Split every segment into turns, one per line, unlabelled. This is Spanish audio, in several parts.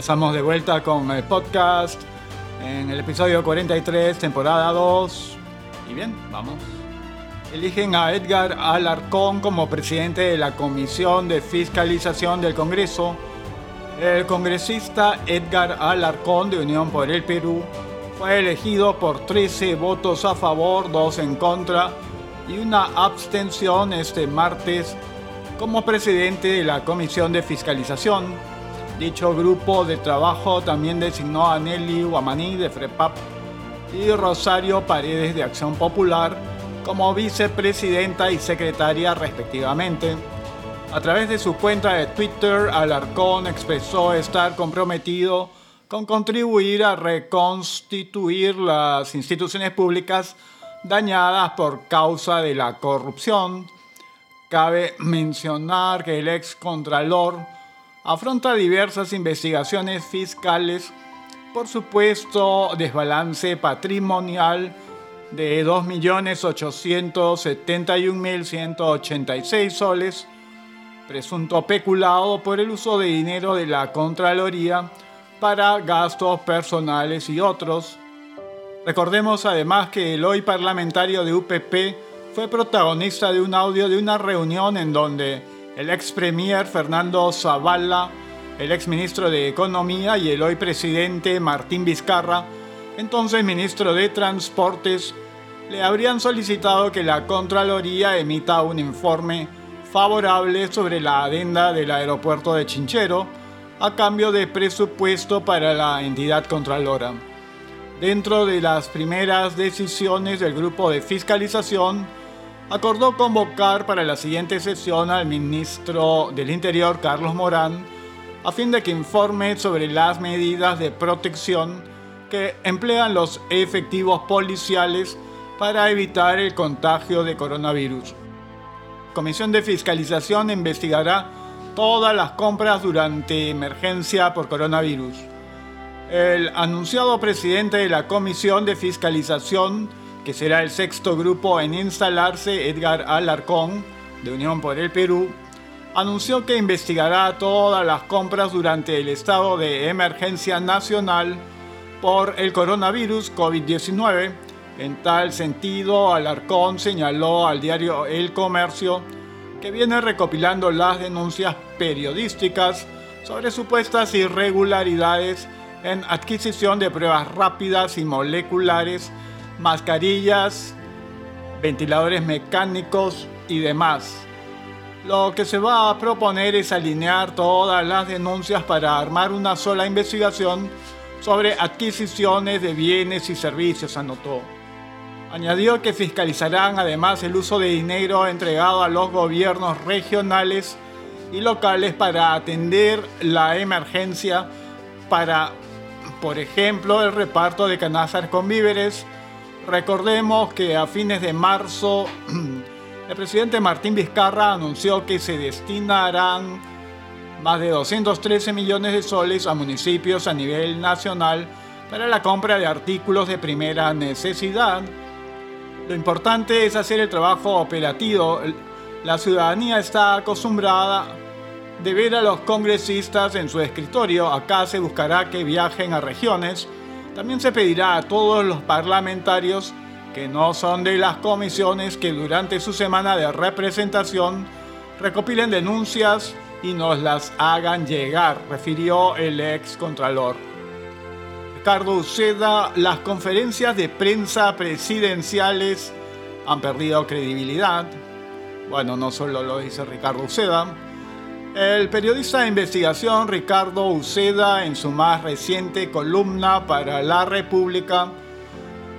ya estamos de vuelta con el podcast en el episodio 43, temporada 2. Y bien, vamos. Eligen a Edgar Alarcón como presidente de la Comisión de Fiscalización del Congreso. El congresista Edgar Alarcón de Unión por el Perú fue elegido por 13 votos a favor, 2 en contra y una abstención este martes como presidente de la Comisión de Fiscalización. Dicho grupo de trabajo también designó a Nelly Guamaní de FREPAP y Rosario Paredes de Acción Popular como vicepresidenta y secretaria respectivamente. A través de su cuenta de Twitter, Alarcón expresó estar comprometido con contribuir a reconstituir las instituciones públicas dañadas por causa de la corrupción. Cabe mencionar que el ex contralor afronta diversas investigaciones fiscales por supuesto desbalance patrimonial de 2.871.186 soles, presunto peculado por el uso de dinero de la Contraloría para gastos personales y otros. Recordemos además que el hoy parlamentario de UPP fue protagonista de un audio de una reunión en donde el ex premier Fernando Zavala, el ex ministro de Economía y el hoy presidente Martín Vizcarra, entonces ministro de Transportes, le habrían solicitado que la Contraloría emita un informe favorable sobre la adenda del aeropuerto de Chinchero a cambio de presupuesto para la entidad contralora. Dentro de las primeras decisiones del grupo de fiscalización, acordó convocar para la siguiente sesión al ministro del Interior, Carlos Morán, a fin de que informe sobre las medidas de protección que emplean los efectivos policiales para evitar el contagio de coronavirus. La Comisión de Fiscalización investigará todas las compras durante emergencia por coronavirus. El anunciado presidente de la Comisión de Fiscalización que será el sexto grupo en instalarse, Edgar Alarcón, de Unión por el Perú, anunció que investigará todas las compras durante el estado de emergencia nacional por el coronavirus COVID-19. En tal sentido, Alarcón señaló al diario El Comercio que viene recopilando las denuncias periodísticas sobre supuestas irregularidades en adquisición de pruebas rápidas y moleculares mascarillas, ventiladores mecánicos y demás. Lo que se va a proponer es alinear todas las denuncias para armar una sola investigación sobre adquisiciones de bienes y servicios, anotó. Añadió que fiscalizarán además el uso de dinero entregado a los gobiernos regionales y locales para atender la emergencia para, por ejemplo, el reparto de canastas con víveres, Recordemos que a fines de marzo el presidente Martín Vizcarra anunció que se destinarán más de 213 millones de soles a municipios a nivel nacional para la compra de artículos de primera necesidad. Lo importante es hacer el trabajo operativo. La ciudadanía está acostumbrada de ver a los congresistas en su escritorio. Acá se buscará que viajen a regiones también se pedirá a todos los parlamentarios que no son de las comisiones que durante su semana de representación recopilen denuncias y nos las hagan llegar, refirió el ex contralor. Ricardo Uceda, las conferencias de prensa presidenciales han perdido credibilidad. Bueno, no solo lo dice Ricardo Uceda, el periodista de investigación Ricardo Uceda, en su más reciente columna para La República,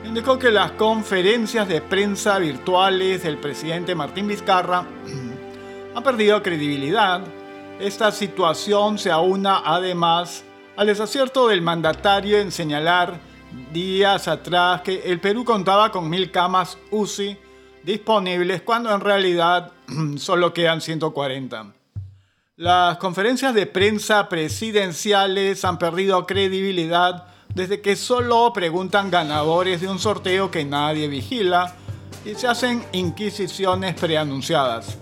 indicó que las conferencias de prensa virtuales del presidente Martín Vizcarra han perdido credibilidad. Esta situación se aúna además al desacierto del mandatario en señalar días atrás que el Perú contaba con mil camas UCI disponibles cuando en realidad solo quedan 140. Las conferencias de prensa presidenciales han perdido credibilidad desde que solo preguntan ganadores de un sorteo que nadie vigila y se hacen inquisiciones preanunciadas,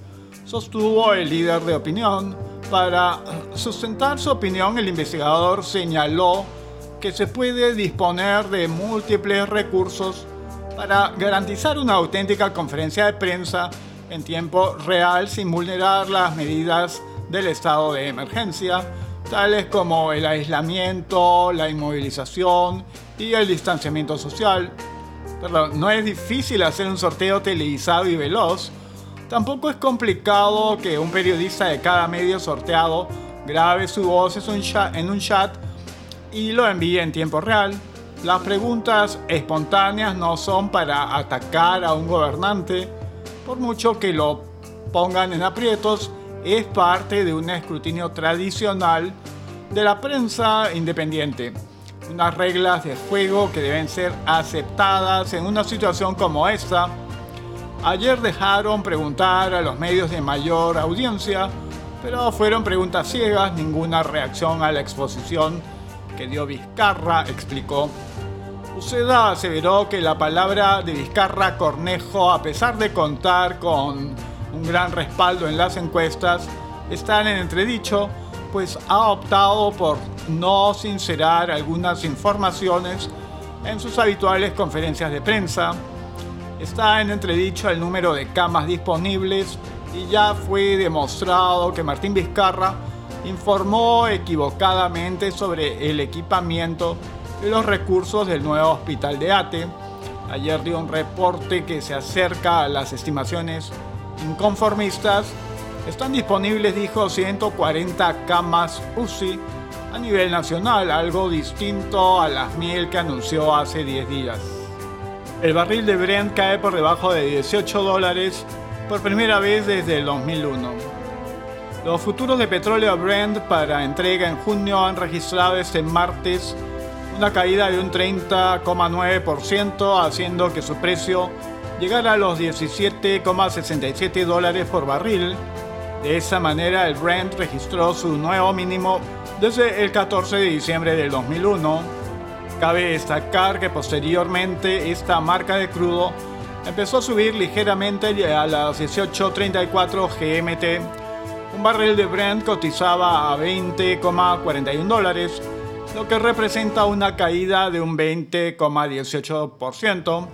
sostuvo el líder de opinión, Para sustentar su opinión, el investigador señaló que se puede disponer de múltiples recursos para garantizar una auténtica conferencia de prensa en tiempo real sin vulnerar las medidas del estado de emergencia, tales como el aislamiento, la inmovilización y el distanciamiento social. Pero no es difícil hacer un sorteo televisado y veloz, Tampoco es complicado que un periodista de cada medio sorteado grabe su voz en un chat y lo envíe en tiempo real. Las preguntas espontáneas no son para atacar a un gobernante, por mucho que lo pongan en aprietos, es parte de un escrutinio tradicional de la prensa independiente. Unas reglas de juego que deben ser aceptadas en una situación como esta Ayer dejaron preguntar a los medios de mayor audiencia, pero fueron preguntas ciegas, ninguna reacción a la exposición que dio Vizcarra, explicó. Uceda aseveró que la palabra de Vizcarra Cornejo, a pesar de contar con un gran respaldo en las encuestas, está en entredicho, pues ha optado por no sincerar algunas informaciones en sus habituales conferencias de prensa Está en entredicho el número de camas disponibles y ya fue demostrado que Martín Vizcarra informó equivocadamente sobre el equipamiento y los recursos del nuevo hospital de ATE. Ayer dio un reporte que se acerca a las estimaciones inconformistas. Están disponibles, dijo, 140 camas UCI a nivel nacional, algo distinto a las mil que anunció hace 10 días. El barril de Brent cae por debajo de 18 dólares por primera vez desde el 2001. Los futuros de petróleo Brent para entrega en junio han registrado este martes una caída de un 30,9%, haciendo que su precio llegara a los 17,67 dólares por barril. De esa manera, el Brent registró su nuevo mínimo desde el 14 de diciembre del 2001 Cabe destacar que posteriormente esta marca de crudo empezó a subir ligeramente a las 18.34 GMT. Un barril de Brent cotizaba a 20,41 dólares, lo que representa una caída de un 20,18%.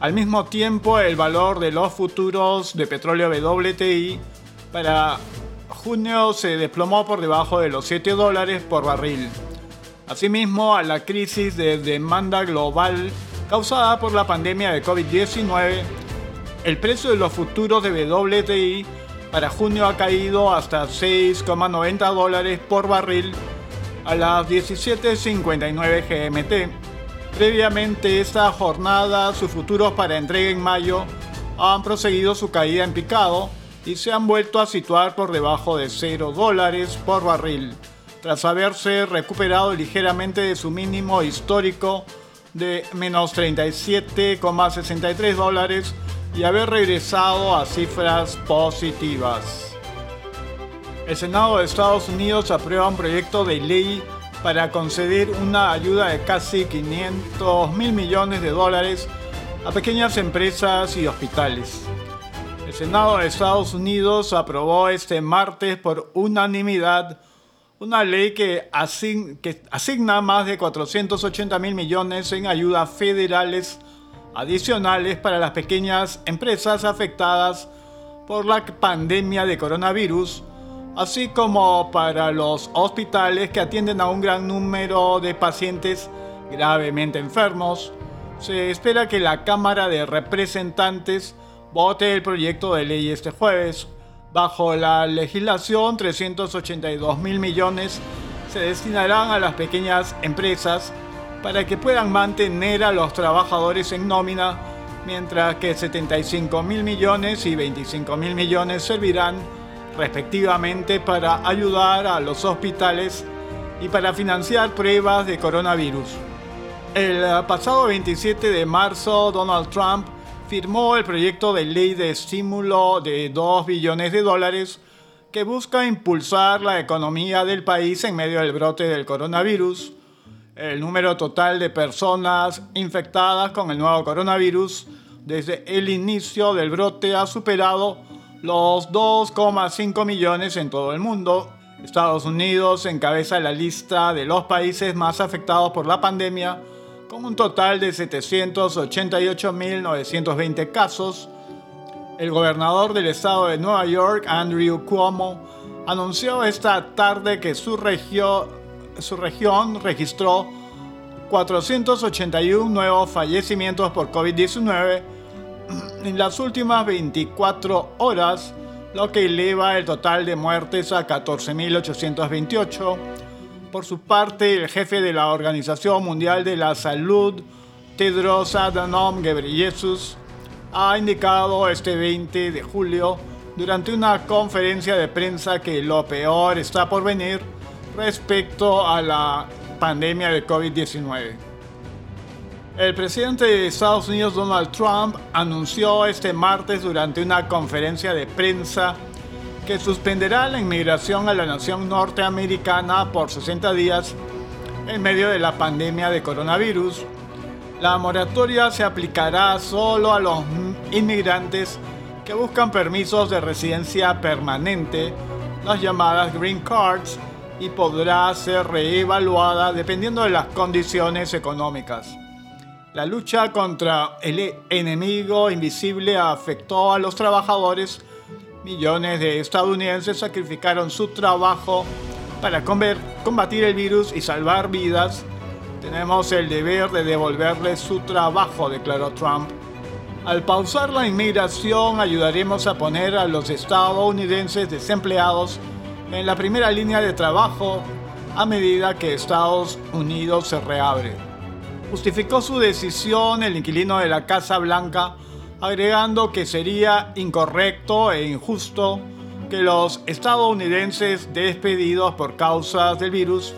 Al mismo tiempo, el valor de los futuros de petróleo WTI para junio se desplomó por debajo de los 7 dólares por barril. Asimismo, a la crisis de demanda global causada por la pandemia de COVID-19, el precio de los futuros de WTI para junio ha caído hasta 6,90 dólares por barril a las 17.59 GMT. Previamente esta jornada, sus futuros para entrega en mayo han proseguido su caída en picado y se han vuelto a situar por debajo de 0 dólares por barril tras haberse recuperado ligeramente de su mínimo histórico de menos 37,63 dólares y haber regresado a cifras positivas. El Senado de Estados Unidos aprueba un proyecto de ley para conceder una ayuda de casi 500 mil millones de dólares a pequeñas empresas y hospitales. El Senado de Estados Unidos aprobó este martes por unanimidad una ley que, asigna más de 480 mil millones en ayudas federales adicionales para las pequeñas empresas afectadas por la pandemia de coronavirus, así como para los hospitales que atienden a un gran número de pacientes gravemente enfermos. Se espera que la Cámara de Representantes vote el proyecto de ley este jueves. Bajo la legislación, 382 mil millones se destinarán a las pequeñas empresas para que puedan mantener a los trabajadores en nómina, mientras que 75 mil millones y 25 mil millones servirán respectivamente para ayudar a los hospitales y para financiar pruebas de coronavirus. El pasado 27 de marzo, Donald Trump firmó el proyecto de ley de estímulo de 2 billones de dólares que busca impulsar la economía del país en medio del brote del coronavirus. El número total de personas infectadas con el nuevo coronavirus desde el inicio del brote ha superado los 2,5 millones en todo el mundo. Estados Unidos encabeza la lista de los países más afectados por la pandemia, con un total de 788.920 casos. El gobernador del estado de Nueva York, Andrew Cuomo, anunció esta tarde que su, región registró 481 nuevos fallecimientos por COVID-19 en las últimas 24 horas, lo que eleva el total de muertes a 14.828. Por su parte, el jefe de la Organización Mundial de la Salud, Tedros Adhanom Ghebreyesus, ha indicado este 20 de julio durante una conferencia de prensa que lo peor está por venir respecto a la pandemia de COVID-19. El presidente de Estados Unidos Donald Trump anunció este martes durante una conferencia de prensa que suspenderá la inmigración a la nación norteamericana por 60 días en medio de la pandemia de coronavirus. La moratoria se aplicará solo a los inmigrantes que buscan permisos de residencia permanente, las llamadas green cards, y podrá ser reevaluada dependiendo de las condiciones económicas. La lucha contra el enemigo invisible afectó a los trabajadores. Millones de estadounidenses sacrificaron su trabajo para combatir el virus y salvar vidas. Tenemos el deber de devolverles su trabajo, declaró Trump. Al pausar la inmigración ayudaremos a poner a los estadounidenses desempleados en la primera línea de trabajo a medida que Estados Unidos se reabre. Justificó su decisión el inquilino de la Casa Blanca agregando que sería incorrecto e injusto que los estadounidenses despedidos por causas del virus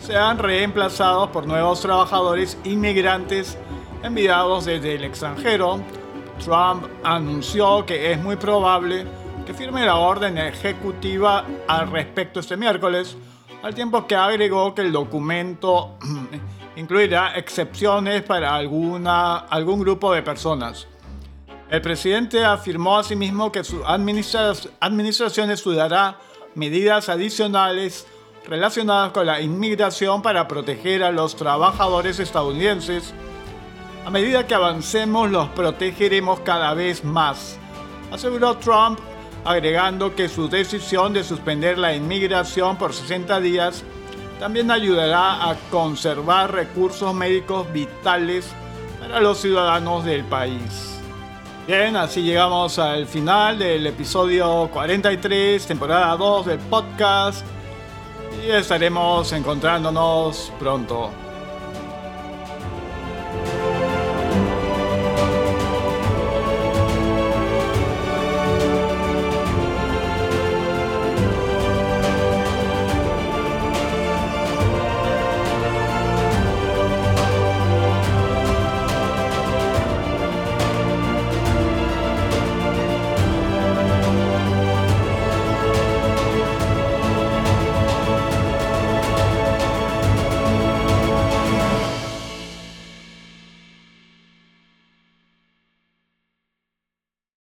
sean reemplazados por nuevos trabajadores inmigrantes enviados desde el extranjero. Trump anunció que es muy probable que firme la orden ejecutiva al respecto este miércoles, al tiempo que agregó que el documento incluirá excepciones para alguna, algún grupo de personas. El presidente afirmó asimismo que su administración estudiará medidas adicionales relacionadas con la inmigración para proteger a los trabajadores estadounidenses. A medida que avancemos los protegeremos cada vez más, aseguró Trump agregando que su decisión de suspender la inmigración por 60 días también ayudará a conservar recursos médicos vitales para los ciudadanos del país. Bien, así llegamos al final del episodio 43, temporada 2 del podcast, y estaremos encontrándonos pronto.